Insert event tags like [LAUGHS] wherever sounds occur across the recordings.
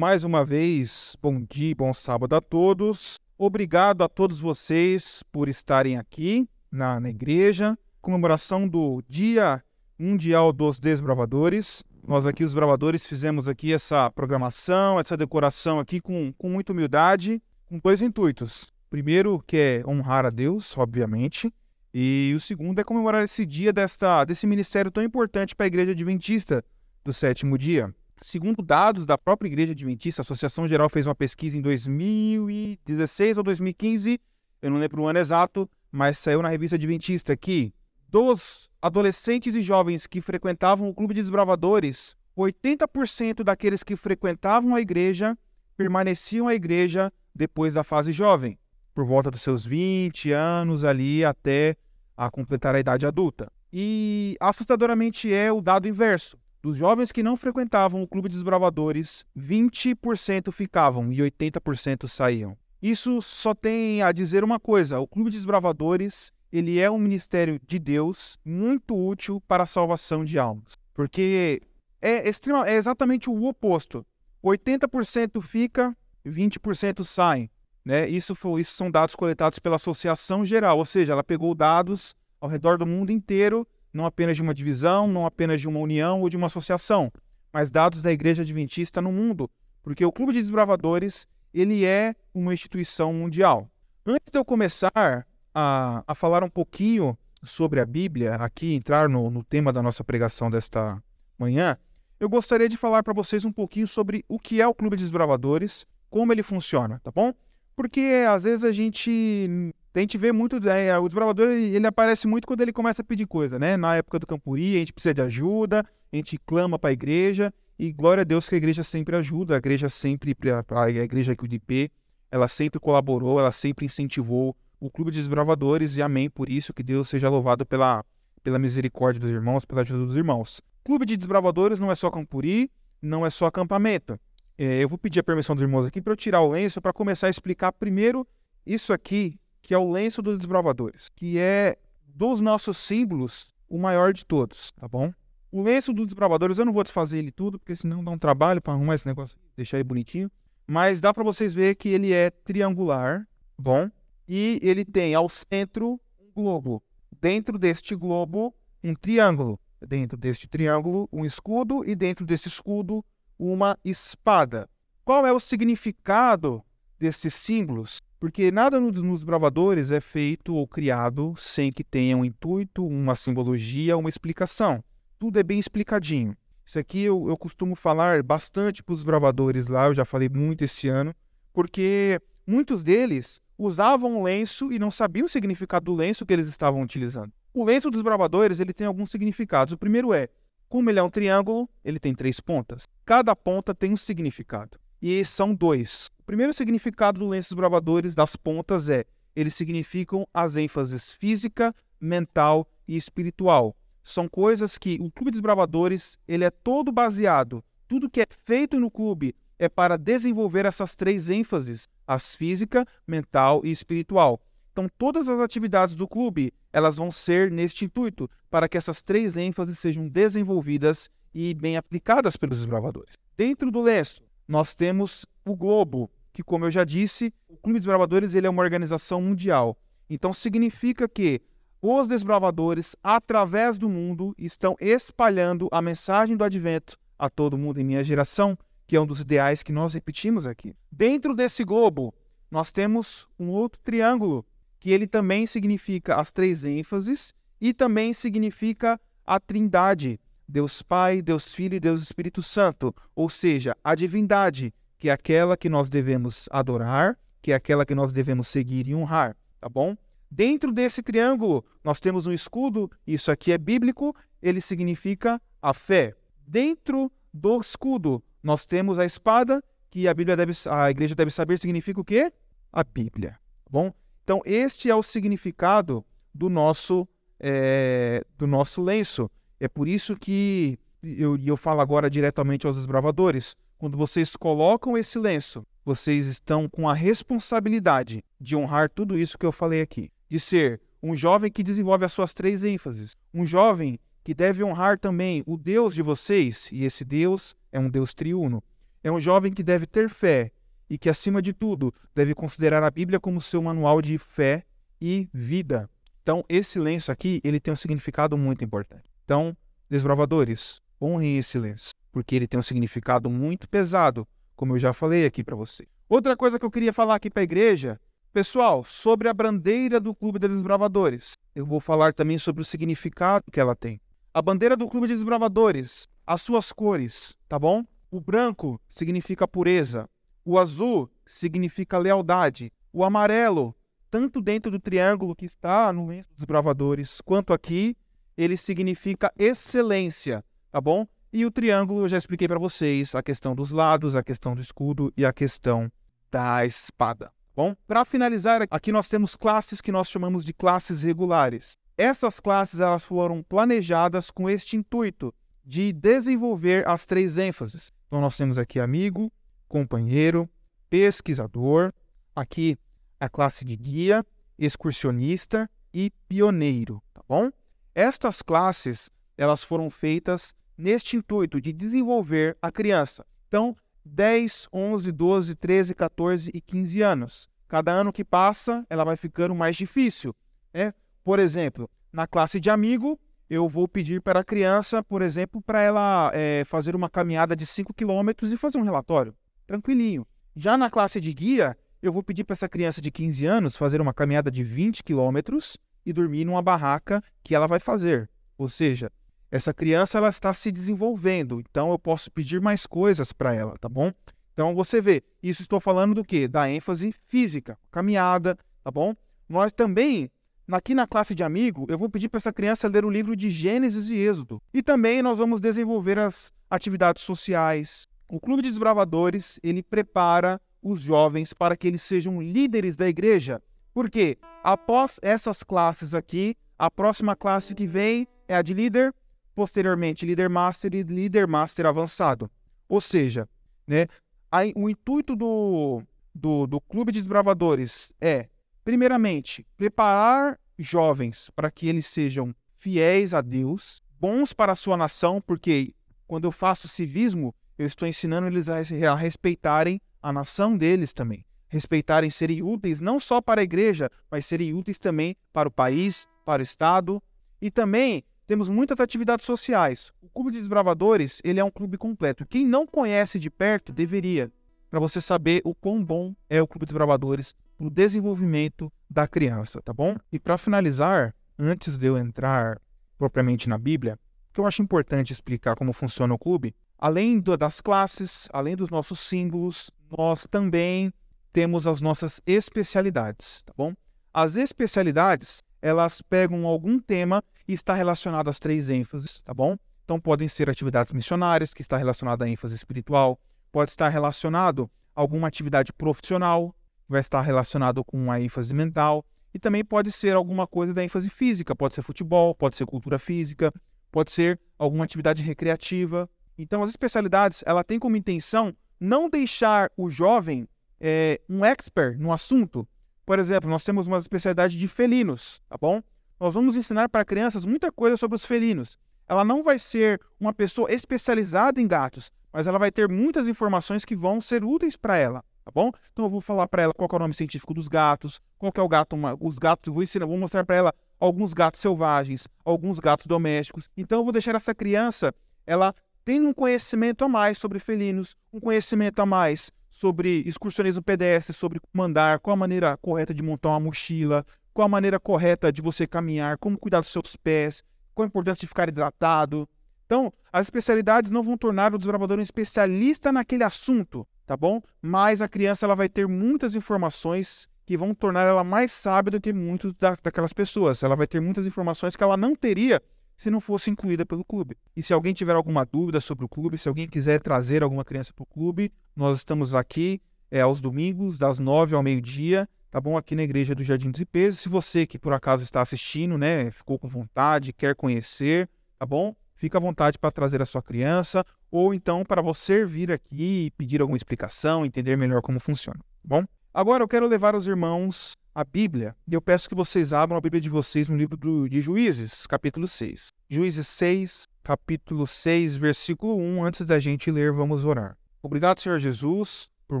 Mais uma vez, bom dia, bom sábado a todos. Obrigado a todos vocês por estarem aqui na, na igreja. Comemoração do Dia Mundial dos Desbravadores. Nós aqui, os bravadores, fizemos aqui essa programação, essa decoração aqui com, com muita humildade, com dois intuitos. Primeiro, que é honrar a Deus, obviamente, e o segundo é comemorar esse dia desta, desse ministério tão importante para a Igreja Adventista do sétimo dia. Segundo dados da própria Igreja Adventista, a Associação Geral fez uma pesquisa em 2016 ou 2015, eu não lembro o ano exato, mas saiu na revista Adventista que dos adolescentes e jovens que frequentavam o Clube de Desbravadores, 80% daqueles que frequentavam a igreja permaneciam à igreja depois da fase jovem, por volta dos seus 20 anos ali até a completar a idade adulta. E assustadoramente é o dado inverso. Dos jovens que não frequentavam o Clube de Desbravadores, 20% ficavam e 80% saíam. Isso só tem a dizer uma coisa: o Clube de Desbravadores ele é um ministério de Deus muito útil para a salvação de almas. Porque é, extrema, é exatamente o oposto. 80% fica, 20% saem. Né? Isso, foi, isso são dados coletados pela Associação Geral, ou seja, ela pegou dados ao redor do mundo inteiro não apenas de uma divisão, não apenas de uma união ou de uma associação, mas dados da Igreja Adventista no mundo, porque o Clube de Desbravadores ele é uma instituição mundial. Antes de eu começar a, a falar um pouquinho sobre a Bíblia, aqui entrar no, no tema da nossa pregação desta manhã, eu gostaria de falar para vocês um pouquinho sobre o que é o Clube de Desbravadores, como ele funciona, tá bom? Porque às vezes a gente a gente vê muito, é, o desbravador ele aparece muito quando ele começa a pedir coisa, né? Na época do Campuri, a gente precisa de ajuda, a gente clama para a igreja, e glória a Deus que a igreja sempre ajuda, a igreja sempre, a igreja aqui do IP, ela sempre colaborou, ela sempre incentivou o Clube de Desbravadores, e amém por isso, que Deus seja louvado pela, pela misericórdia dos irmãos, pela ajuda dos irmãos. Clube de Desbravadores não é só Campuri, não é só acampamento. É, eu vou pedir a permissão dos irmãos aqui para eu tirar o lenço para começar a explicar primeiro isso aqui que é o lenço dos desbravadores, que é dos nossos símbolos o maior de todos, tá bom? O lenço dos desbravadores, eu não vou desfazer ele tudo, porque senão dá um trabalho para arrumar esse negócio, deixar ele bonitinho. Mas dá para vocês ver que ele é triangular, bom? E ele tem ao centro um globo. Dentro deste globo, um triângulo. Dentro deste triângulo, um escudo. E dentro desse escudo, uma espada. Qual é o significado desses símbolos? Porque nada nos bravadores é feito ou criado sem que tenha um intuito, uma simbologia, uma explicação. Tudo é bem explicadinho. Isso aqui eu, eu costumo falar bastante para os bravadores lá, eu já falei muito esse ano, porque muitos deles usavam lenço e não sabiam o significado do lenço que eles estavam utilizando. O lenço dos bravadores ele tem alguns significados. O primeiro é, como ele é um triângulo, ele tem três pontas. Cada ponta tem um significado. E são dois. O primeiro significado do lenço bravadores das pontas é: eles significam as ênfases física, mental e espiritual. São coisas que o Clube dos Bravadores ele é todo baseado. Tudo que é feito no clube é para desenvolver essas três ênfases: as física, mental e espiritual. Então, todas as atividades do clube elas vão ser neste intuito, para que essas três ênfases sejam desenvolvidas e bem aplicadas pelos desbravadores. Dentro do lenço, nós temos o Globo, que, como eu já disse, o Clube dos Desbravadores ele é uma organização mundial. Então, significa que os desbravadores, através do mundo, estão espalhando a mensagem do advento a todo mundo em minha geração, que é um dos ideais que nós repetimos aqui. Dentro desse globo, nós temos um outro triângulo, que ele também significa as três ênfases e também significa a trindade, Deus Pai, Deus Filho e Deus Espírito Santo, ou seja, a divindade, que é aquela que nós devemos adorar, que é aquela que nós devemos seguir e honrar, tá bom? Dentro desse triângulo, nós temos um escudo, isso aqui é bíblico, ele significa a fé. Dentro do escudo, nós temos a espada, que a Bíblia deve, a igreja deve saber significa o quê? A Bíblia, tá bom? Então, este é o significado do nosso é, do nosso lenço. É por isso que eu, eu falo agora diretamente aos desbravadores. Quando vocês colocam esse lenço, vocês estão com a responsabilidade de honrar tudo isso que eu falei aqui. De ser um jovem que desenvolve as suas três ênfases. Um jovem que deve honrar também o Deus de vocês, e esse Deus é um Deus triuno. É um jovem que deve ter fé e que, acima de tudo, deve considerar a Bíblia como seu manual de fé e vida. Então, esse lenço aqui, ele tem um significado muito importante. Então, desbravadores, honrem esse lenço, porque ele tem um significado muito pesado, como eu já falei aqui para você. Outra coisa que eu queria falar aqui para a igreja, pessoal, sobre a bandeira do Clube de Desbravadores. Eu vou falar também sobre o significado que ela tem. A bandeira do Clube de Desbravadores, as suas cores, tá bom? O branco significa pureza, o azul significa lealdade, o amarelo, tanto dentro do triângulo que está no lenço dos bravadores, quanto aqui, ele significa excelência, tá bom? E o triângulo eu já expliquei para vocês a questão dos lados, a questão do escudo e a questão da espada. Tá bom, para finalizar, aqui nós temos classes que nós chamamos de classes regulares. Essas classes elas foram planejadas com este intuito de desenvolver as três ênfases. Então nós temos aqui amigo, companheiro, pesquisador, aqui a classe de guia, excursionista e pioneiro, tá bom? Estas classes, elas foram feitas neste intuito de desenvolver a criança. Então, 10, 11, 12, 13, 14 e 15 anos. Cada ano que passa, ela vai ficando mais difícil. Né? Por exemplo, na classe de amigo, eu vou pedir para a criança, por exemplo, para ela é, fazer uma caminhada de 5 quilômetros e fazer um relatório tranquilinho. Já na classe de guia, eu vou pedir para essa criança de 15 anos fazer uma caminhada de 20 quilômetros e dormir numa barraca que ela vai fazer. Ou seja, essa criança ela está se desenvolvendo, então eu posso pedir mais coisas para ela, tá bom? Então você vê, isso estou falando do que? Da ênfase física, caminhada, tá bom? Nós também, aqui na classe de amigo, eu vou pedir para essa criança ler o livro de Gênesis e Êxodo. E também nós vamos desenvolver as atividades sociais, o Clube de Desbravadores, ele prepara os jovens para que eles sejam líderes da igreja. Porque após essas classes aqui, a próxima classe que vem é a de líder, posteriormente líder master e líder master avançado. Ou seja, né, a, o intuito do, do, do Clube de Desbravadores é, primeiramente, preparar jovens para que eles sejam fiéis a Deus, bons para a sua nação, porque quando eu faço civismo, eu estou ensinando eles a respeitarem a nação deles também. Respeitarem serem úteis não só para a igreja, mas serem úteis também para o país, para o Estado. E também temos muitas atividades sociais. O Clube de Desbravadores ele é um clube completo. Quem não conhece de perto deveria, para você saber o quão bom é o Clube de Desbravadores para o desenvolvimento da criança, tá bom? E para finalizar, antes de eu entrar propriamente na Bíblia, que eu acho importante explicar como funciona o clube, Além do, das classes, além dos nossos símbolos, nós também temos as nossas especialidades, tá bom? As especialidades, elas pegam algum tema e está relacionado às três ênfases, tá bom? Então podem ser atividades missionárias, que está relacionada à ênfase espiritual, pode estar relacionado a alguma atividade profissional, que vai estar relacionado com a ênfase mental, e também pode ser alguma coisa da ênfase física, pode ser futebol, pode ser cultura física, pode ser alguma atividade recreativa, então, as especialidades, ela tem como intenção não deixar o jovem é, um expert no assunto. Por exemplo, nós temos uma especialidade de felinos, tá bom? Nós vamos ensinar para crianças muita coisa sobre os felinos. Ela não vai ser uma pessoa especializada em gatos, mas ela vai ter muitas informações que vão ser úteis para ela, tá bom? Então eu vou falar para ela qual é o nome científico dos gatos, qual é o gato, uma, os gatos, vou ensinar, vou mostrar para ela alguns gatos selvagens, alguns gatos domésticos. Então eu vou deixar essa criança ela tendo um conhecimento a mais sobre felinos, um conhecimento a mais sobre excursionismo pedestre, sobre mandar, qual a maneira correta de montar uma mochila, qual a maneira correta de você caminhar, como cuidar dos seus pés, qual a importância de ficar hidratado. Então, as especialidades não vão tornar o desbravador um especialista naquele assunto, tá bom? Mas a criança ela vai ter muitas informações que vão tornar ela mais sábia do que muitas da, daquelas pessoas. Ela vai ter muitas informações que ela não teria se não fosse incluída pelo clube. E se alguém tiver alguma dúvida sobre o clube, se alguém quiser trazer alguma criança para o clube, nós estamos aqui é, aos domingos, das nove ao meio-dia, tá bom? Aqui na Igreja do Jardim dos Ipês. Se você que por acaso está assistindo, né, ficou com vontade, quer conhecer, tá bom? Fica à vontade para trazer a sua criança, ou então para você vir aqui e pedir alguma explicação, entender melhor como funciona, tá bom? Agora eu quero levar os irmãos a Bíblia, e eu peço que vocês abram a Bíblia de vocês no livro de Juízes, capítulo 6. Juízes 6, capítulo 6, versículo 1. Antes da gente ler, vamos orar. Obrigado, Senhor Jesus, por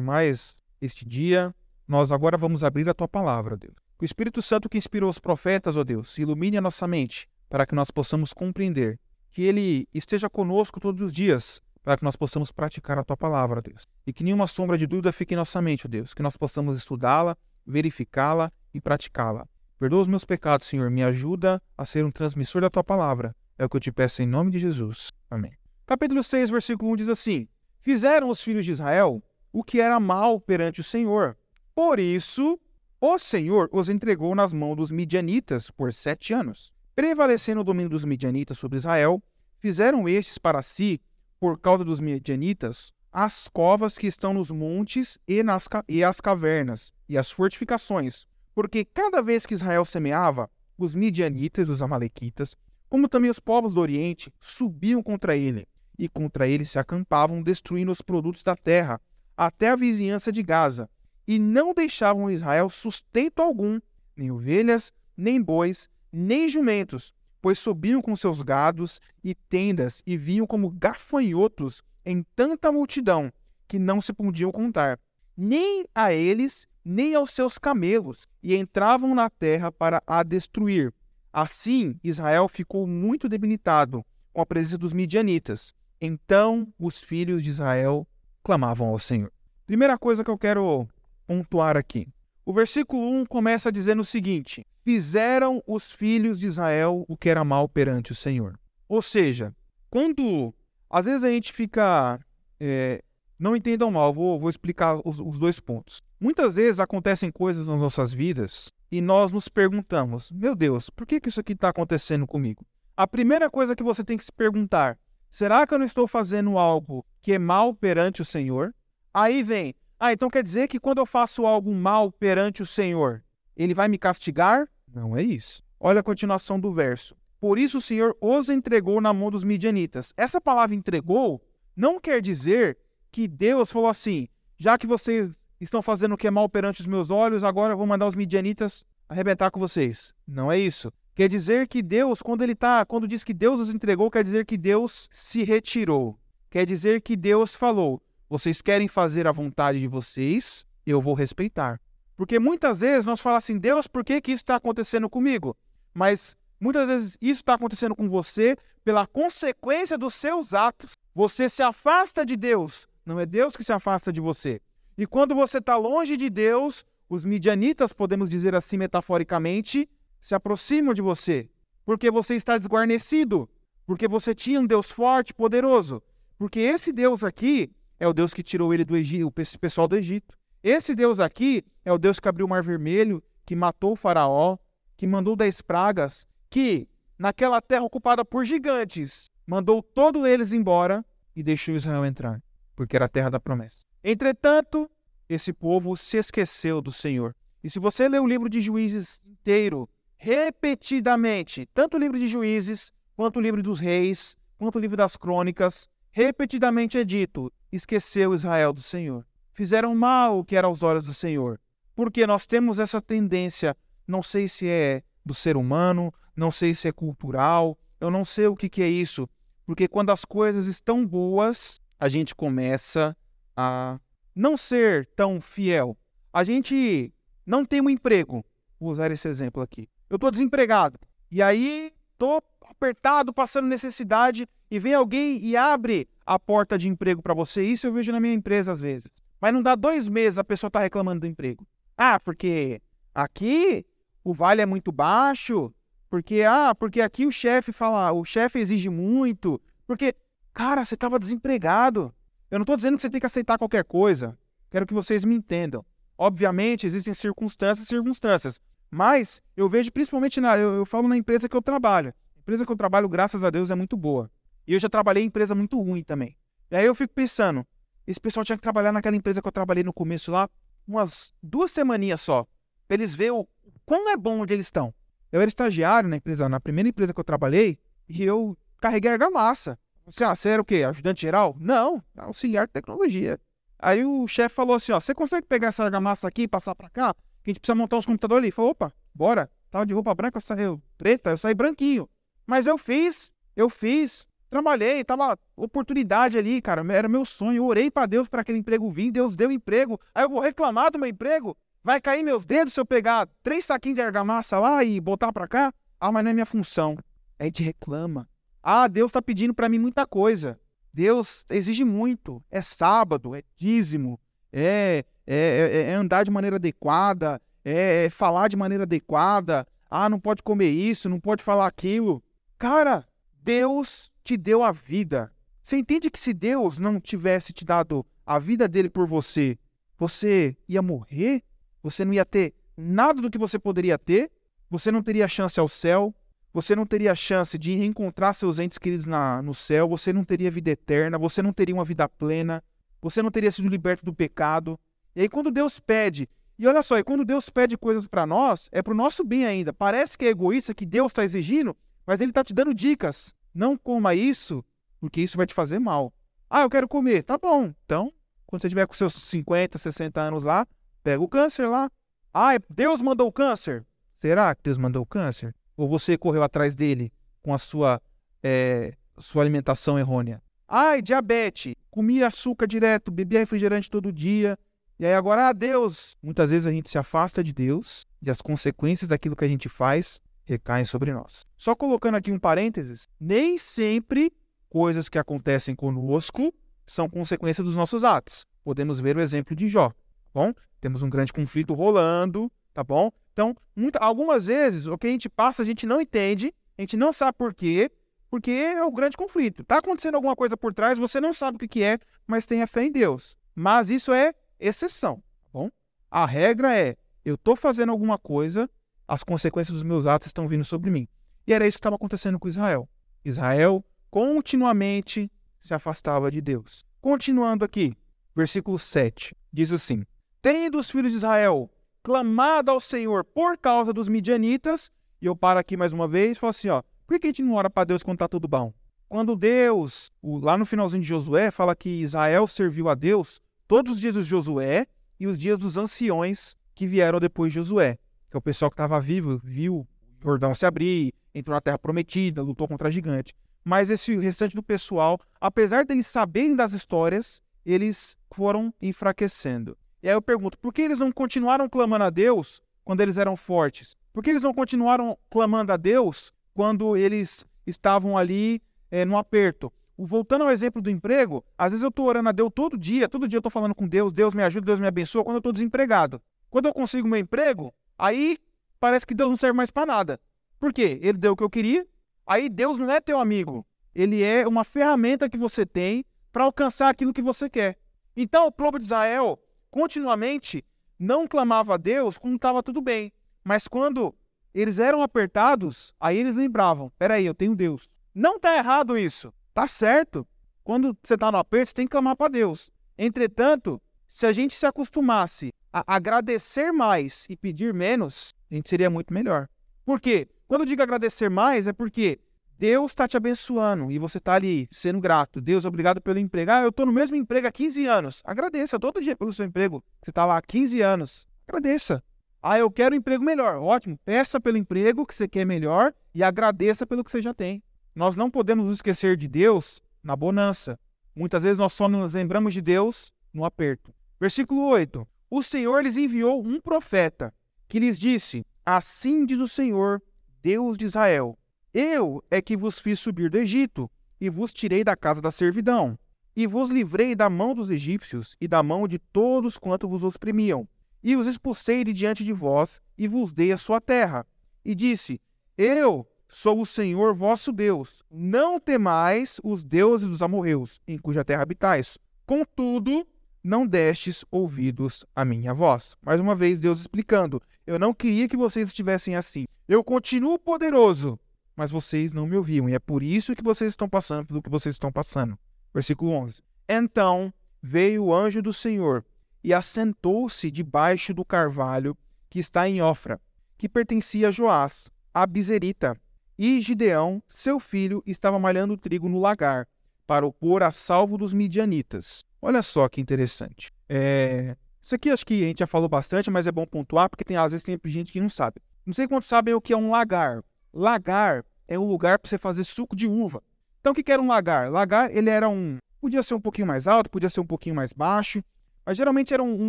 mais este dia. Nós agora vamos abrir a tua palavra, Deus. O Espírito Santo que inspirou os profetas, ó Deus, ilumine a nossa mente para que nós possamos compreender. Que ele esteja conosco todos os dias para que nós possamos praticar a tua palavra, Deus. E que nenhuma sombra de dúvida fique em nossa mente, Deus. Que nós possamos estudá-la, verificá-la e praticá-la. Perdoa os meus pecados, Senhor. Me ajuda a ser um transmissor da tua palavra. É o que eu te peço em nome de Jesus. Amém. Capítulo 6, versículo 1 diz assim: Fizeram os filhos de Israel o que era mal perante o Senhor. Por isso, o Senhor os entregou nas mãos dos midianitas por sete anos. Prevalecendo o domínio dos midianitas sobre Israel, fizeram estes para si, por causa dos midianitas, as covas que estão nos montes e, nas, e as cavernas, e as fortificações. Porque cada vez que Israel semeava, os midianitas, os amalequitas, como também os povos do Oriente subiam contra ele, e contra ele se acampavam, destruindo os produtos da terra, até a vizinhança de Gaza, e não deixavam Israel sustento algum, nem ovelhas, nem bois, nem jumentos, pois subiam com seus gados e tendas e vinham como gafanhotos em tanta multidão que não se podiam contar, nem a eles, nem aos seus camelos, e entravam na terra para a destruir. Assim, Israel ficou muito debilitado com a presença dos midianitas. Então, os filhos de Israel clamavam ao Senhor. Primeira coisa que eu quero pontuar aqui. O versículo 1 começa dizendo o seguinte: Fizeram os filhos de Israel o que era mal perante o Senhor. Ou seja, quando às vezes a gente fica. É, não entendam mal, vou, vou explicar os, os dois pontos. Muitas vezes acontecem coisas nas nossas vidas e nós nos perguntamos: meu Deus, por que, que isso aqui está acontecendo comigo? A primeira coisa que você tem que se perguntar: será que eu não estou fazendo algo que é mal perante o Senhor? Aí vem: ah, então quer dizer que quando eu faço algo mal perante o Senhor, ele vai me castigar? Não é isso. Olha a continuação do verso. Por isso o Senhor os entregou na mão dos midianitas. Essa palavra entregou não quer dizer que Deus falou assim: já que vocês estão fazendo o que é mal perante os meus olhos, agora eu vou mandar os midianitas arrebentar com vocês. Não é isso. Quer dizer que Deus, quando ele tá, quando diz que Deus os entregou, quer dizer que Deus se retirou. Quer dizer que Deus falou: vocês querem fazer a vontade de vocês, eu vou respeitar. Porque muitas vezes nós falamos assim, Deus, por que, que isso está acontecendo comigo? Mas muitas vezes isso está acontecendo com você pela consequência dos seus atos. Você se afasta de Deus, não é Deus que se afasta de você. E quando você está longe de Deus, os midianitas, podemos dizer assim metaforicamente, se aproximam de você, porque você está desguarnecido, porque você tinha um Deus forte, poderoso. Porque esse Deus aqui é o Deus que tirou ele do Egito, o pessoal do Egito. Esse Deus aqui é o Deus que abriu o Mar Vermelho, que matou o Faraó, que mandou dez pragas, que naquela terra ocupada por gigantes, mandou todos eles embora e deixou Israel entrar, porque era a terra da promessa. Entretanto, esse povo se esqueceu do Senhor. E se você ler o livro de Juízes inteiro, repetidamente, tanto o livro de Juízes, quanto o livro dos Reis, quanto o livro das Crônicas, repetidamente é dito: esqueceu Israel do Senhor. Fizeram mal o que era aos olhos do Senhor. Porque nós temos essa tendência, não sei se é do ser humano, não sei se é cultural, eu não sei o que, que é isso. Porque quando as coisas estão boas, a gente começa a não ser tão fiel. A gente não tem um emprego. Vou usar esse exemplo aqui. Eu estou desempregado. E aí, estou apertado, passando necessidade, e vem alguém e abre a porta de emprego para você. Isso eu vejo na minha empresa às vezes. Mas não dá dois meses a pessoa está reclamando do emprego. Ah, porque aqui o vale é muito baixo. Porque, ah, porque aqui o chefe fala, o chefe exige muito. Porque, cara, você estava desempregado. Eu não estou dizendo que você tem que aceitar qualquer coisa. Quero que vocês me entendam. Obviamente, existem circunstâncias circunstâncias. Mas eu vejo principalmente na. Eu, eu falo na empresa que eu trabalho. A empresa que eu trabalho, graças a Deus, é muito boa. E eu já trabalhei em empresa muito ruim também. E aí eu fico pensando, esse pessoal tinha que trabalhar naquela empresa que eu trabalhei no começo lá, umas duas semaninhas só, pra eles verem o quão é bom onde eles estão. Eu era estagiário na empresa, na primeira empresa que eu trabalhei, e eu carreguei argamassa. Você, ah, você era o quê? Ajudante geral? Não, auxiliar de tecnologia. Aí o chefe falou assim, ó, você consegue pegar essa argamassa aqui e passar para cá? Que a gente precisa montar uns computadores ali. Ele falou, opa, bora. Tava de roupa branca, eu saí preta, eu saí branquinho. Mas eu fiz, eu fiz. Trabalhei, tava oportunidade ali, cara, era meu sonho. Eu orei para Deus para aquele emprego vir, Deus deu emprego. Aí eu vou reclamar do meu emprego? Vai cair meus dedos se eu pegar três saquinhos de argamassa lá e botar para cá? Ah, mas não é minha função. A gente reclama. Ah, Deus tá pedindo para mim muita coisa. Deus exige muito. É sábado, é dízimo, é, é, é, é andar de maneira adequada, é, é falar de maneira adequada. Ah, não pode comer isso, não pode falar aquilo. Cara, Deus te deu a vida. Você entende que se Deus não tivesse te dado a vida dele por você, você ia morrer? Você não ia ter nada do que você poderia ter? Você não teria chance ao céu? Você não teria chance de reencontrar seus entes queridos na, no céu? Você não teria vida eterna? Você não teria uma vida plena? Você não teria sido liberto do pecado? E aí, quando Deus pede, e olha só, e quando Deus pede coisas para nós, é para o nosso bem ainda. Parece que é egoísta que Deus está exigindo, mas Ele está te dando dicas. Não coma isso, porque isso vai te fazer mal. Ah, eu quero comer. Tá bom. Então, quando você tiver com seus 50, 60 anos lá, pega o câncer lá. Ah, Deus mandou o câncer. Será que Deus mandou o câncer? Ou você correu atrás dele com a sua, é, sua alimentação errônea? Ai, diabetes. Comia açúcar direto, bebia refrigerante todo dia. E aí agora, ah, Deus. Muitas vezes a gente se afasta de Deus e as consequências daquilo que a gente faz recaem sobre nós. Só colocando aqui um parênteses, nem sempre coisas que acontecem conosco são consequência dos nossos atos. Podemos ver o exemplo de Jó, tá bom? Temos um grande conflito rolando, tá bom? Então, muita, algumas vezes o que a gente passa a gente não entende, a gente não sabe por quê, porque é o grande conflito. Tá acontecendo alguma coisa por trás, você não sabe o que, que é, mas tenha fé em Deus. Mas isso é exceção, tá bom? A regra é, eu estou fazendo alguma coisa, as consequências dos meus atos estão vindo sobre mim. E era isso que estava acontecendo com Israel. Israel continuamente se afastava de Deus. Continuando aqui, versículo 7, diz assim: Tendo os filhos de Israel clamado ao Senhor por causa dos midianitas, e eu paro aqui mais uma vez e falo assim: ó, por que a gente não ora para Deus quando está tudo bom? Quando Deus, lá no finalzinho de Josué, fala que Israel serviu a Deus todos os dias de Josué e os dias dos anciões que vieram depois de Josué que é o pessoal que estava vivo, viu o Jordão se abrir, entrou na Terra Prometida, lutou contra gigante. Mas esse restante do pessoal, apesar deles saberem das histórias, eles foram enfraquecendo. E aí eu pergunto, por que eles não continuaram clamando a Deus quando eles eram fortes? Por que eles não continuaram clamando a Deus quando eles estavam ali é, no aperto? Voltando ao exemplo do emprego, às vezes eu estou orando a Deus todo dia, todo dia eu estou falando com Deus, Deus me ajuda, Deus me abençoa, quando eu estou desempregado. Quando eu consigo meu emprego, Aí parece que Deus não serve mais para nada. Por quê? Ele deu o que eu queria. Aí Deus não é teu amigo. Ele é uma ferramenta que você tem para alcançar aquilo que você quer. Então o povo de Israel continuamente não clamava a Deus quando estava tudo bem. Mas quando eles eram apertados, aí eles lembravam: peraí, eu tenho Deus. Não está errado isso. Tá certo. Quando você está no aperto, você tem que clamar para Deus. Entretanto, se a gente se acostumasse agradecer mais e pedir menos, a gente seria muito melhor. Por quê? Quando eu digo agradecer mais, é porque Deus está te abençoando e você está ali sendo grato. Deus, obrigado pelo emprego. Ah, eu estou no mesmo emprego há 15 anos. Agradeça todo dia pelo seu emprego. Você está lá há 15 anos. Agradeça. Ah, eu quero um emprego melhor. Ótimo. Peça pelo emprego que você quer melhor e agradeça pelo que você já tem. Nós não podemos nos esquecer de Deus na bonança. Muitas vezes nós só nos lembramos de Deus no aperto. Versículo 8 o Senhor lhes enviou um profeta que lhes disse: Assim diz o Senhor, Deus de Israel: Eu é que vos fiz subir do Egito e vos tirei da casa da servidão, e vos livrei da mão dos egípcios e da mão de todos quanto vos oprimiam, e os expulsei de diante de vós e vos dei a sua terra. E disse: Eu sou o Senhor vosso Deus. Não temais os deuses dos amorreus, em cuja terra habitais. Contudo, não destes ouvidos à minha voz. Mais uma vez, Deus explicando: Eu não queria que vocês estivessem assim. Eu continuo poderoso, mas vocês não me ouviam. E é por isso que vocês estão passando pelo que vocês estão passando. Versículo 11: Então veio o anjo do Senhor e assentou-se debaixo do carvalho que está em Ofra, que pertencia a Joás, a Bizerita. E Gideão, seu filho, estava malhando trigo no lagar, para o pôr a salvo dos midianitas. Olha só que interessante. É... Isso aqui acho que a gente já falou bastante, mas é bom pontuar, porque tem, às vezes tem gente que não sabe. Não sei quantos sabem o que é um lagar. Lagar é um lugar para você fazer suco de uva. Então, o que era um lagar? Lagar, ele era um. Podia ser um pouquinho mais alto, podia ser um pouquinho mais baixo, mas geralmente era um, um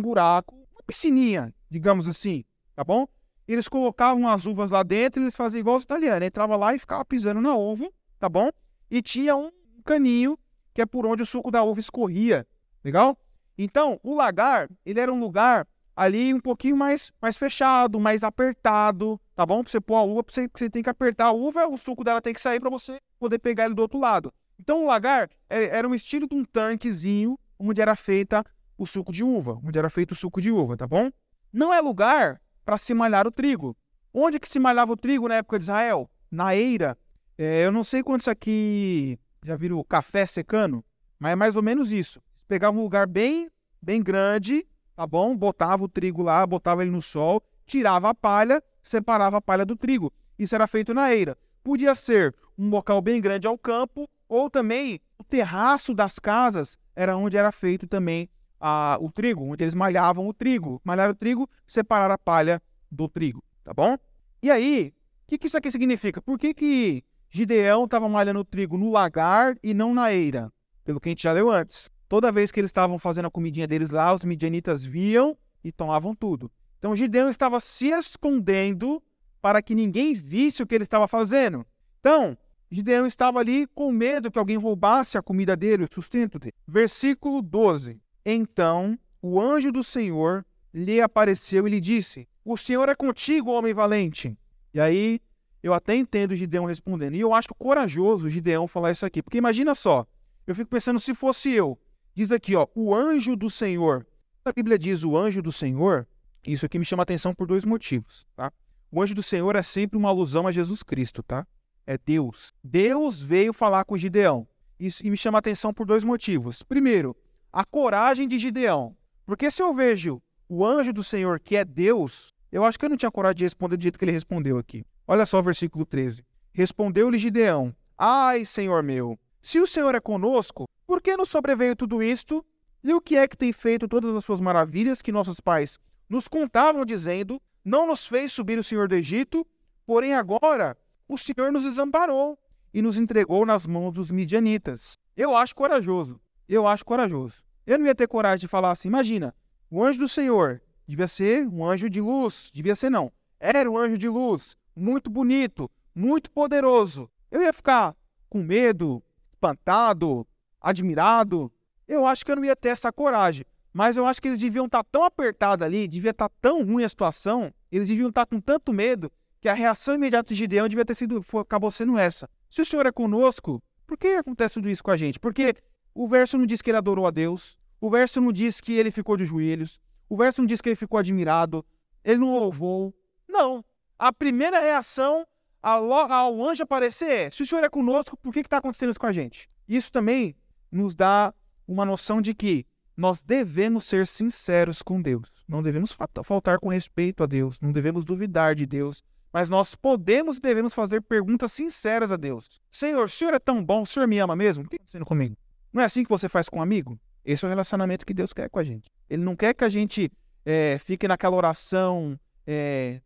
buraco, uma piscininha, digamos assim, tá bom? Eles colocavam as uvas lá dentro e eles faziam igual os italianos. Entrava lá e ficava pisando na uva, tá bom? E tinha um caninho que é por onde o suco da uva escorria. Legal? Então, o lagar, ele era um lugar ali um pouquinho mais, mais fechado, mais apertado, tá bom? Pra você pôr a uva, você, você tem que apertar a uva, o suco dela tem que sair para você poder pegar ele do outro lado. Então, o lagar era um estilo de um tanquezinho onde era feita o suco de uva, onde era feito o suco de uva, tá bom? Não é lugar para se malhar o trigo. Onde que se malhava o trigo na época de Israel? Na eira. É, eu não sei quantos aqui já viram café secando, mas é mais ou menos isso. Pegava um lugar bem, bem grande, tá bom? Botava o trigo lá, botava ele no sol, tirava a palha, separava a palha do trigo. Isso era feito na eira. Podia ser um local bem grande ao campo, ou também o terraço das casas era onde era feito também a, o trigo, onde eles malhavam o trigo. Malhar o trigo, separar a palha do trigo, tá bom? E aí, o que, que isso aqui significa? Por que, que Gideão estava malhando o trigo no lagar e não na eira? Pelo que a gente já leu antes. Toda vez que eles estavam fazendo a comidinha deles lá, os midianitas viam e tomavam tudo. Então Gideão estava se escondendo para que ninguém visse o que ele estava fazendo. Então, Gideão estava ali com medo que alguém roubasse a comida dele, o sustento dele. Versículo 12. Então o anjo do Senhor lhe apareceu e lhe disse: O Senhor é contigo, homem valente. E aí eu até entendo Gideão respondendo. E eu acho corajoso Gideão falar isso aqui. Porque imagina só, eu fico pensando se fosse eu, Diz aqui, ó, o anjo do Senhor. A Bíblia diz o anjo do Senhor. Isso aqui me chama atenção por dois motivos, tá? O anjo do Senhor é sempre uma alusão a Jesus Cristo, tá? É Deus. Deus veio falar com Gideão. Isso, e me chama atenção por dois motivos. Primeiro, a coragem de Gideão. Porque se eu vejo o anjo do Senhor, que é Deus, eu acho que eu não tinha coragem de responder do jeito que ele respondeu aqui. Olha só o versículo 13. Respondeu-lhe Gideão: Ai, Senhor meu, se o Senhor é conosco, por que nos sobreveio tudo isto? E o que é que tem feito todas as suas maravilhas que nossos pais nos contavam, dizendo: Não nos fez subir o Senhor do Egito, porém agora o Senhor nos desamparou e nos entregou nas mãos dos midianitas. Eu acho corajoso. Eu acho corajoso. Eu não ia ter coragem de falar assim: imagina, o anjo do Senhor devia ser um anjo de luz. Devia ser, não. Era um anjo de luz, muito bonito, muito poderoso. Eu ia ficar com medo, espantado, admirado, eu acho que eu não ia ter essa coragem. Mas eu acho que eles deviam estar tão apertados ali, devia estar tão ruim a situação, eles deviam estar com tanto medo, que a reação imediata de Gideão devia ter sido, foi, acabou sendo essa. Se o Senhor é conosco, por que acontece tudo isso com a gente? Porque o verso não diz que ele adorou a Deus, o verso não diz que ele ficou de joelhos, o verso não diz que ele ficou admirado, ele não louvou. Não. A primeira reação ao, anjo aparecer é: se o Senhor é conosco, por que está acontecendo isso com a gente? Isso também nos dá uma noção de que nós devemos ser sinceros com Deus. Não devemos faltar com respeito a Deus, não devemos duvidar de Deus, mas nós podemos e devemos fazer perguntas sinceras a Deus. Senhor, o Senhor é tão bom, o Senhor me ama mesmo? O que está acontecendo comigo? Não é assim que você faz com um amigo? Esse é o relacionamento que Deus quer com a gente. Ele não quer que a gente é, fique naquela oração é,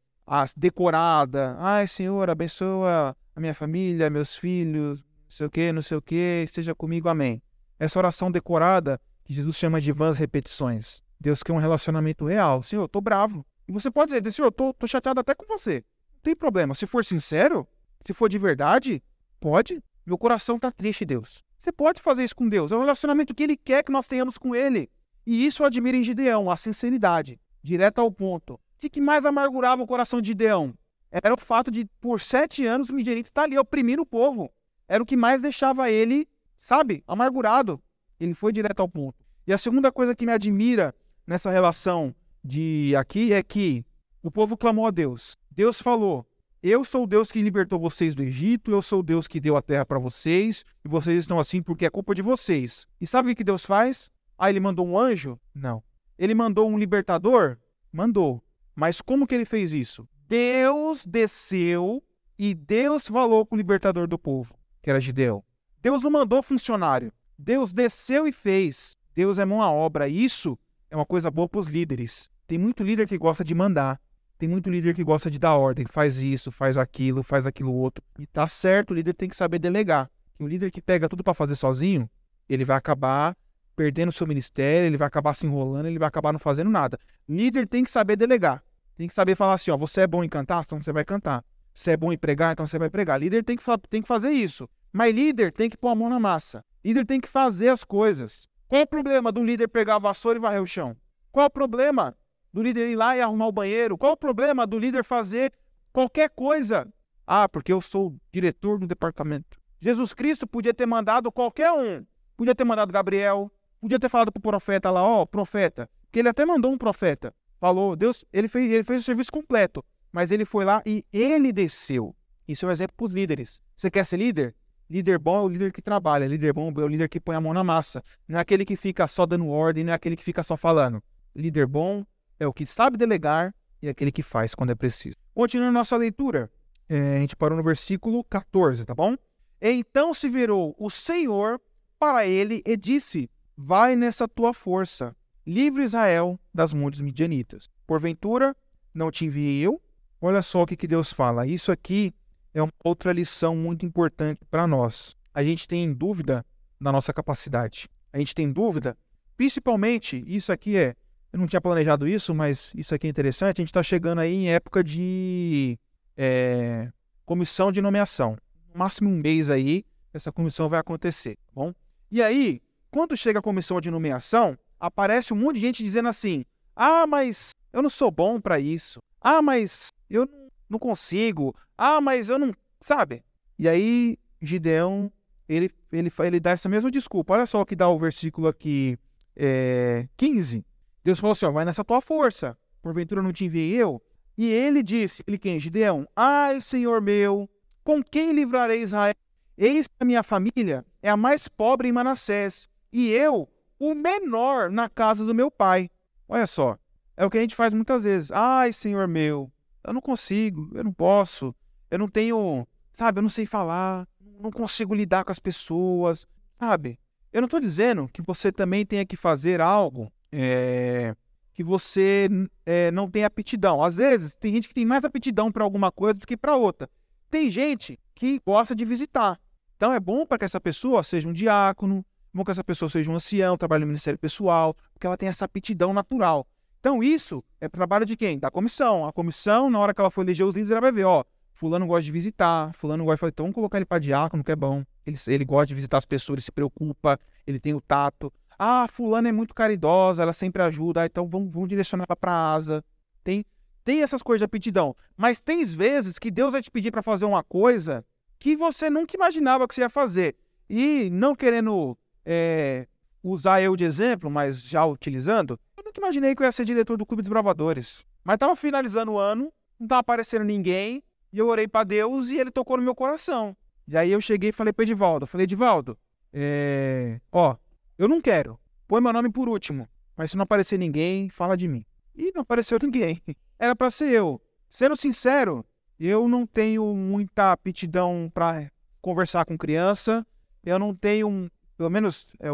decorada. Ai, Senhor, abençoa a minha família, meus filhos, não sei o que, não sei o que, esteja comigo, amém. Essa oração decorada, que Jesus chama de vãs repetições. Deus quer um relacionamento real. Senhor, eu tô bravo. E você pode dizer, Senhor, eu tô, tô chateado até com você. Não tem problema. Se for sincero, se for de verdade, pode. Meu coração tá triste, Deus. Você pode fazer isso com Deus. É um relacionamento que Ele quer que nós tenhamos com Ele. E isso eu admiro em Gideão, a sinceridade, direto ao ponto. O que mais amargurava o coração de Gideão? Era o fato de, por sete anos, o Midianita estar tá ali oprimindo o povo. Era o que mais deixava ele sabe, amargurado. Ele foi direto ao ponto. E a segunda coisa que me admira nessa relação de aqui é que o povo clamou a Deus. Deus falou: Eu sou o Deus que libertou vocês do Egito, eu sou o Deus que deu a terra para vocês, e vocês estão assim porque é culpa de vocês. E sabe o que Deus faz? Ah, ele mandou um anjo? Não. Ele mandou um libertador? Mandou. Mas como que ele fez isso? Deus desceu e Deus falou com o libertador do povo, que era Gideão. Deus não mandou funcionário. Deus desceu e fez. Deus é mão à obra. Isso é uma coisa boa para os líderes. Tem muito líder que gosta de mandar. Tem muito líder que gosta de dar ordem. Faz isso, faz aquilo, faz aquilo outro. E tá certo, o líder tem que saber delegar. o líder que pega tudo para fazer sozinho, ele vai acabar perdendo seu ministério, ele vai acabar se enrolando, ele vai acabar não fazendo nada. Líder tem que saber delegar. Tem que saber falar assim, ó, você é bom em cantar, então você vai cantar. Você é bom em pregar, então você vai pregar. Líder tem que, tem que fazer isso. Mas líder tem que pôr a mão na massa. Líder tem que fazer as coisas. Qual é o problema do líder pegar a vassoura e varrer o chão? Qual é o problema do líder ir lá e arrumar o banheiro? Qual é o problema do líder fazer qualquer coisa? Ah, porque eu sou diretor do departamento. Jesus Cristo podia ter mandado qualquer um. Podia ter mandado Gabriel, podia ter falado pro profeta lá, ó, oh, profeta, que ele até mandou um profeta. Falou, Deus, ele fez, ele fez o serviço completo, mas ele foi lá e ele desceu. Isso é um exemplo para os líderes. Você quer ser líder? Líder bom é o líder que trabalha, líder bom é o líder que põe a mão na massa. Não é aquele que fica só dando ordem, não é aquele que fica só falando. Líder bom é o que sabe delegar e é aquele que faz quando é preciso. Continuando nossa leitura, é, a gente parou no versículo 14, tá bom? Então se virou o Senhor para ele e disse: Vai nessa tua força, livre Israel das montes midianitas. Porventura, não te enviei eu? Olha só o que, que Deus fala. Isso aqui é uma outra lição muito importante para nós. A gente tem dúvida da nossa capacidade. A gente tem dúvida, principalmente, isso aqui é. Eu não tinha planejado isso, mas isso aqui é interessante. A gente está chegando aí em época de é, comissão de nomeação. No máximo um mês aí, essa comissão vai acontecer, tá bom? E aí, quando chega a comissão de nomeação, aparece um monte de gente dizendo assim: ah, mas eu não sou bom para isso. Ah, mas eu não consigo. Ah, mas eu não. Sabe? E aí, Gideão, ele, ele, ele dá essa mesma desculpa. Olha só o que dá o versículo aqui é, 15. Deus falou assim: ó, vai nessa tua força. Porventura não te enviei eu? E ele disse: ele quem? Gideão: Ai, Senhor meu, com quem livrarei Israel? Eis que a minha família é a mais pobre em Manassés, e eu, o menor na casa do meu pai. Olha só, é o que a gente faz muitas vezes. Ai, Senhor meu, eu não consigo, eu não posso, eu não tenho, sabe, eu não sei falar, não consigo lidar com as pessoas, sabe? Eu não estou dizendo que você também tenha que fazer algo é, que você é, não tem aptidão. Às vezes, tem gente que tem mais aptidão para alguma coisa do que para outra. Tem gente que gosta de visitar. Então é bom para que essa pessoa seja um diácono, bom que essa pessoa seja um ancião, trabalhe no ministério pessoal, porque ela tem essa aptidão natural. Então isso é trabalho de quem? Da comissão. A comissão, na hora que ela for eleger os líderes, ela vai ver, ó, fulano gosta de visitar, fulano gosta de fazer, então vamos colocar ele para diácono, que é bom. Ele, ele gosta de visitar as pessoas, ele se preocupa, ele tem o tato. Ah, fulano é muito caridosa, ela sempre ajuda, ah, então vamos, vamos direcionar para asa. Tem, tem essas coisas de aptidão. Mas tem vezes que Deus vai te pedir para fazer uma coisa que você nunca imaginava que você ia fazer. E não querendo é, usar eu de exemplo, mas já utilizando, eu nunca imaginei que eu ia ser diretor do Clube dos Bravadores. Mas estava finalizando o ano, não estava aparecendo ninguém, e eu orei para Deus e ele tocou no meu coração. E aí eu cheguei e falei para Edivaldo, falei, Edivaldo, é... ó, eu não quero, põe meu nome por último, mas se não aparecer ninguém, fala de mim. E não apareceu [LAUGHS] ninguém. Era para ser eu. Sendo sincero, eu não tenho muita aptidão para conversar com criança. Eu não tenho, pelo menos é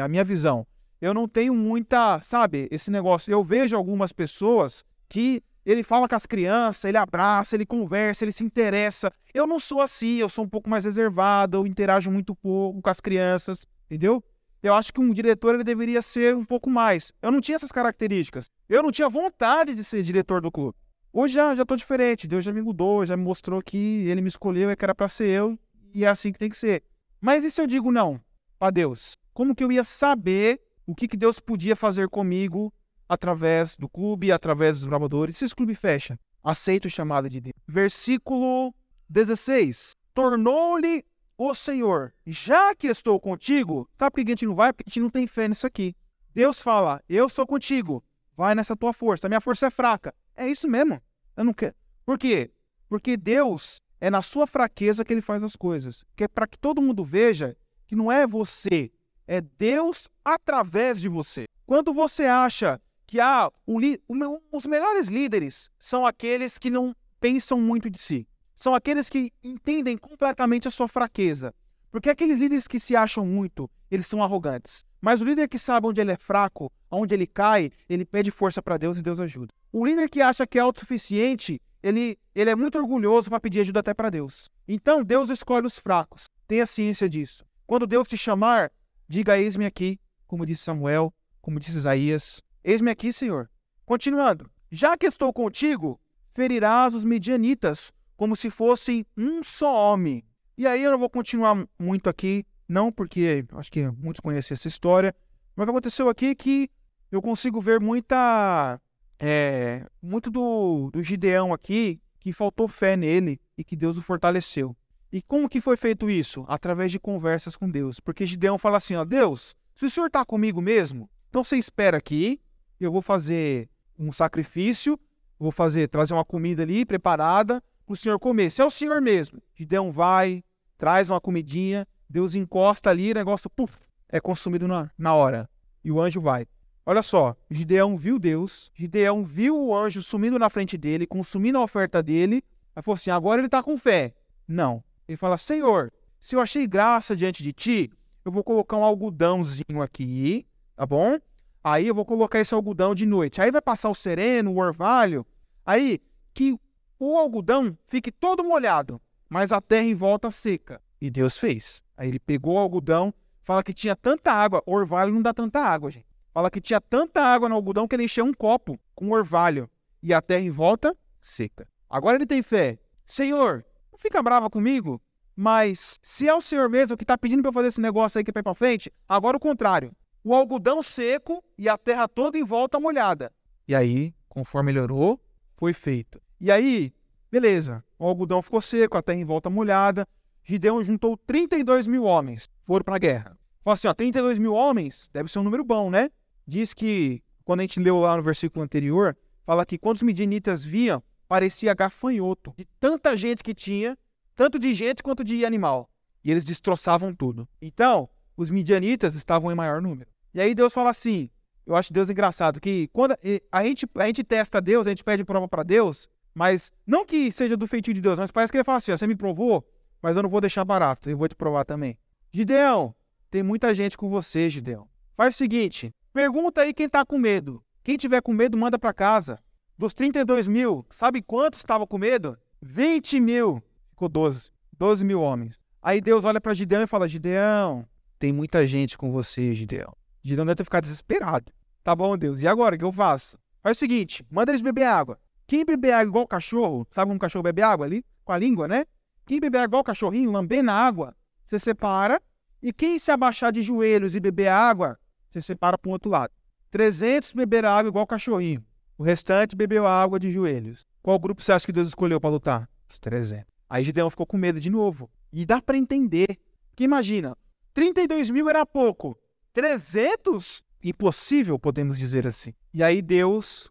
a minha visão, eu não tenho muita, sabe, esse negócio. Eu vejo algumas pessoas que ele fala com as crianças, ele abraça, ele conversa, ele se interessa. Eu não sou assim, eu sou um pouco mais reservado, eu interajo muito pouco com as crianças, entendeu? Eu acho que um diretor ele deveria ser um pouco mais. Eu não tinha essas características. Eu não tinha vontade de ser diretor do clube. Hoje já, já tô diferente. Deus já me mudou, já me mostrou que ele me escolheu e que era para ser eu. E é assim que tem que ser. Mas e se eu digo não para Deus? Como que eu ia saber o que, que Deus podia fazer comigo através do clube, através dos bravadores? Se esse clube fecha, aceito o chamado de Deus. Versículo 16. Tornou-lhe o Senhor, já que estou contigo, sabe por que a gente não vai? Porque a gente não tem fé nisso aqui. Deus fala, eu sou contigo, vai nessa tua força, a minha força é fraca. É isso mesmo. Eu não quero. Por quê? Porque Deus é na sua fraqueza que ele faz as coisas. Que é para que todo mundo veja que não é você, é Deus através de você. Quando você acha que ah, os melhores líderes são aqueles que não pensam muito de si, são aqueles que entendem completamente a sua fraqueza. Porque aqueles líderes que se acham muito, eles são arrogantes. Mas o líder que sabe onde ele é fraco, onde ele cai, ele pede força para Deus e Deus ajuda. O líder que acha que é autossuficiente, ele, ele é muito orgulhoso para pedir ajuda até para Deus. Então, Deus escolhe os fracos. Tenha ciência disso. Quando Deus te chamar, diga: Eis-me aqui, como disse Samuel, como disse Isaías. Eis-me aqui, Senhor. Continuando. Já que estou contigo, ferirás os medianitas como se fossem um só homem. E aí eu não vou continuar muito aqui, não, porque acho que muitos conhecem essa história. Mas o que aconteceu aqui é que eu consigo ver muita. É, muito do, do Gideão aqui, que faltou fé nele e que Deus o fortaleceu. E como que foi feito isso? Através de conversas com Deus. Porque Gideão fala assim: ó, Deus, se o senhor está comigo mesmo, então você espera aqui, eu vou fazer um sacrifício, vou fazer, trazer uma comida ali preparada para o senhor comer. Se é o senhor mesmo, Gideão vai, traz uma comidinha, Deus encosta ali, o negócio, puf, é consumido na, na hora. E o anjo vai. Olha só, Gideão viu Deus, Gideão viu o anjo sumindo na frente dele, consumindo a oferta dele. Aí falou assim: agora ele está com fé. Não. Ele fala: Senhor, se eu achei graça diante de ti, eu vou colocar um algodãozinho aqui, tá bom? Aí eu vou colocar esse algodão de noite. Aí vai passar o sereno, o orvalho. Aí que o algodão fique todo molhado, mas a terra em volta seca. E Deus fez. Aí ele pegou o algodão, fala que tinha tanta água. Orvalho não dá tanta água, gente. Fala que tinha tanta água no algodão que ele encheu um copo com orvalho. E a terra em volta seca. Agora ele tem fé. Senhor, não fica brava comigo, mas se é o Senhor mesmo que está pedindo para eu fazer esse negócio aí que vai para frente, agora o contrário o algodão seco e a terra toda em volta molhada. E aí, conforme melhorou, foi feito. E aí, beleza, o algodão ficou seco, a terra em volta molhada. Gideão juntou 32 mil homens, foram para a guerra. Falou assim: ó, 32 mil homens deve ser um número bom, né? Diz que, quando a gente leu lá no versículo anterior, fala que quando os midianitas viam, parecia gafanhoto, de tanta gente que tinha, tanto de gente quanto de animal. E eles destroçavam tudo. Então, os midianitas estavam em maior número. E aí Deus fala assim: eu acho Deus engraçado, que quando a gente, a gente testa Deus, a gente pede prova para Deus, mas não que seja do feitio de Deus, mas parece que ele fala assim: você me provou, mas eu não vou deixar barato, eu vou te provar também. Gideão, tem muita gente com você, Gideão. Faz o seguinte: pergunta aí quem tá com medo. Quem tiver com medo, manda para casa. Dos 32 mil, sabe quantos estavam com medo? 20 mil. Ficou 12. 12 mil homens. Aí Deus olha para Gideão e fala: Gideão, tem muita gente com você, Gideão. Gideão deve ter ficado desesperado. Tá bom, Deus. E agora, o que eu faço? Faz o seguinte, manda eles beber água. Quem beber água igual cachorro, sabe como cachorro bebe água ali? Com a língua, né? Quem beber água igual cachorrinho, lambendo a água, você separa. E quem se abaixar de joelhos e beber água, você separa para o outro lado. 300 beberam água igual cachorrinho. O restante bebeu água de joelhos. Qual grupo você acha que Deus escolheu para lutar? Os 300. Aí Gideão ficou com medo de novo. E dá para entender. Porque imagina, 32 mil era pouco. 300? Impossível, podemos dizer assim. E aí Deus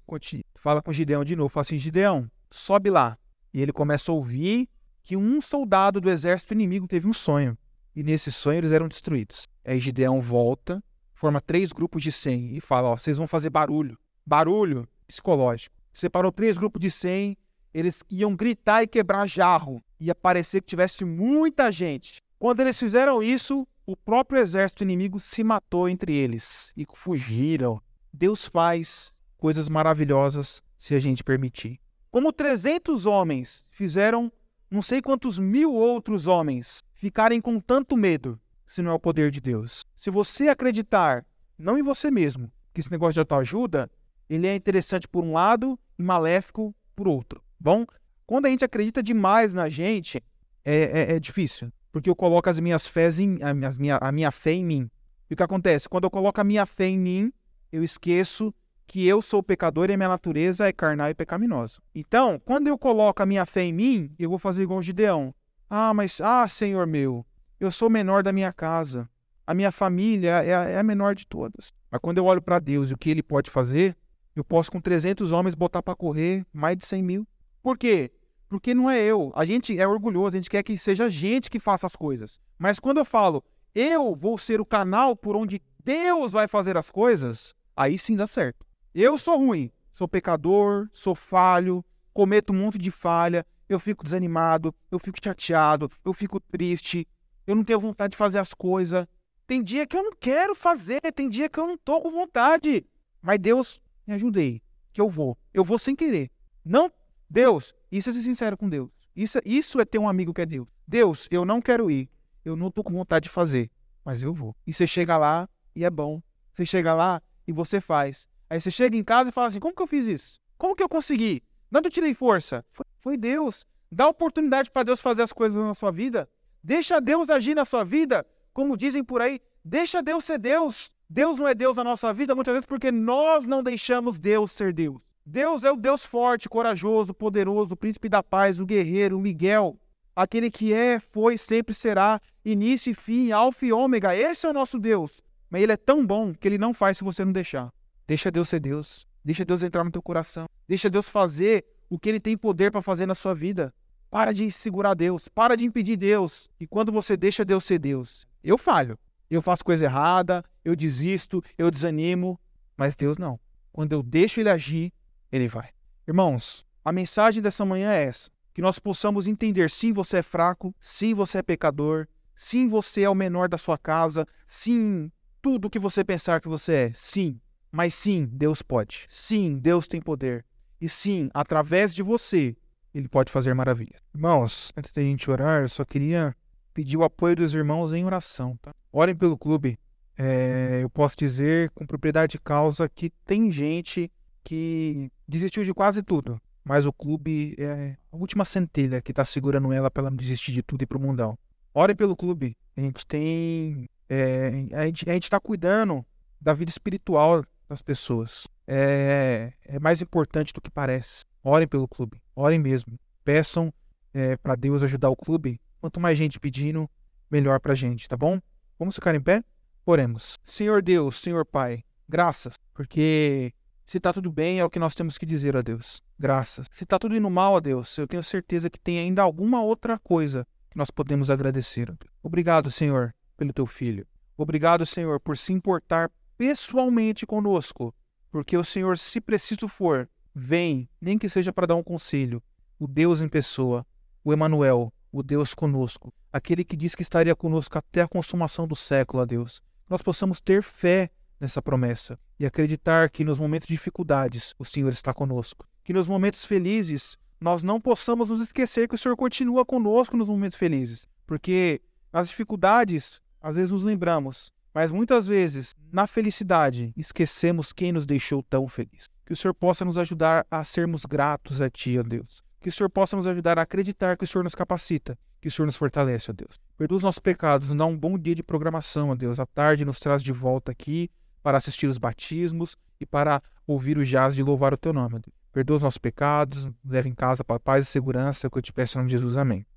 fala com Gideão de novo, fala assim, Gideão, sobe lá. E ele começa a ouvir que um soldado do exército inimigo teve um sonho. E nesse sonho eles eram destruídos. Aí Gideão volta, forma três grupos de 100 e fala, ó, vocês vão fazer barulho. Barulho psicológico. Separou três grupos de 100, eles iam gritar e quebrar jarro. Ia parecer que tivesse muita gente. Quando eles fizeram isso, o próprio exército inimigo se matou entre eles e fugiram. Deus faz coisas maravilhosas se a gente permitir. Como 300 homens fizeram não sei quantos mil outros homens ficarem com tanto medo, se não é o poder de Deus. Se você acreditar, não em você mesmo, que esse negócio de autoajuda, ele é interessante por um lado e maléfico por outro. Bom, quando a gente acredita demais na gente, é, é, é difícil porque eu coloco as minhas fés em a minha, a minha fé em mim. E o que acontece? Quando eu coloco a minha fé em mim, eu esqueço que eu sou pecador e a minha natureza é carnal e pecaminosa. Então, quando eu coloco a minha fé em mim, eu vou fazer igual o Gideão. Ah, mas, ah, Senhor meu, eu sou o menor da minha casa. A minha família é a, é a menor de todas. Mas quando eu olho para Deus e o que Ele pode fazer, eu posso com 300 homens botar para correr mais de 100 mil. Por quê? Porque não é eu. A gente é orgulhoso, a gente quer que seja a gente que faça as coisas. Mas quando eu falo, eu vou ser o canal por onde Deus vai fazer as coisas, aí sim dá certo. Eu sou ruim, sou pecador, sou falho, cometo um monte de falha, eu fico desanimado, eu fico chateado, eu fico triste, eu não tenho vontade de fazer as coisas. Tem dia que eu não quero fazer, tem dia que eu não tô com vontade. Mas Deus, me ajudei, que eu vou. Eu vou sem querer. Não Deus, isso é ser sincero com Deus. Isso, isso é ter um amigo que é Deus. Deus, eu não quero ir. eu não tô com vontade de fazer, mas eu vou. E você chega lá e é bom. Você chega lá e você faz. Aí você chega em casa e fala assim: como que eu fiz isso? Como que eu consegui? Onde eu tirei força? Foi, foi Deus. Dá oportunidade para Deus fazer as coisas na sua vida. Deixa Deus agir na sua vida. Como dizem por aí, deixa Deus ser Deus. Deus não é Deus na nossa vida muitas vezes porque nós não deixamos Deus ser Deus. Deus é o Deus forte, corajoso, poderoso, o príncipe da paz, o guerreiro, o Miguel, aquele que é, foi, sempre será, início e fim, alfa e ômega. Esse é o nosso Deus. Mas ele é tão bom que ele não faz se você não deixar. Deixa Deus ser Deus. Deixa Deus entrar no teu coração. Deixa Deus fazer o que ele tem poder para fazer na sua vida. Para de segurar Deus, para de impedir Deus. E quando você deixa Deus ser Deus, eu falho. Eu faço coisa errada, eu desisto, eu desanimo, mas Deus não. Quando eu deixo ele agir, ele vai. Irmãos, a mensagem dessa manhã é essa: que nós possamos entender sim, você é fraco, sim, você é pecador, sim, você é o menor da sua casa, sim, tudo que você pensar que você é, sim. Mas sim, Deus pode. Sim, Deus tem poder. E sim, através de você, ele pode fazer maravilhas. Irmãos, antes da gente orar, eu só queria pedir o apoio dos irmãos em oração, tá? Orem pelo clube. É, eu posso dizer com propriedade de causa que tem gente que desistiu de quase tudo, mas o clube é a última centelha que está segurando ela para ela não desistir de tudo e para o mundão. Orem pelo clube. A gente tem. É, a gente está cuidando da vida espiritual das pessoas. É, é mais importante do que parece. Orem pelo clube. Orem mesmo. Peçam é, para Deus ajudar o clube. Quanto mais gente pedindo, melhor para a gente, tá bom? Vamos ficar em pé? Oremos. Senhor Deus, Senhor Pai, graças, porque se está tudo bem, é o que nós temos que dizer a Deus. Graças. Se está tudo indo mal a Deus, eu tenho certeza que tem ainda alguma outra coisa que nós podemos agradecer. Obrigado, Senhor, pelo teu filho. Obrigado, Senhor, por se importar pessoalmente conosco. Porque o Senhor, se preciso for, vem, nem que seja para dar um conselho. O Deus em pessoa, o Emanuel, o Deus conosco, aquele que diz que estaria conosco até a consumação do século, a Deus. Nós possamos ter fé nessa promessa e acreditar que nos momentos de dificuldades o Senhor está conosco. Que nos momentos felizes nós não possamos nos esquecer que o Senhor continua conosco nos momentos felizes, porque nas dificuldades às vezes nos lembramos, mas muitas vezes na felicidade esquecemos quem nos deixou tão feliz. Que o Senhor possa nos ajudar a sermos gratos a Ti, ó Deus. Que o Senhor possa nos ajudar a acreditar que o Senhor nos capacita, que o Senhor nos fortalece, ó Deus. Perdoa os nossos pecados, nos dá um bom dia de programação, ó Deus. À tarde nos traz de volta aqui para assistir os batismos e para ouvir o jazz de louvar o teu nome. Perdoa os nossos pecados, leva em casa para paz e segurança, é que eu te peço em nome de Jesus. Amém.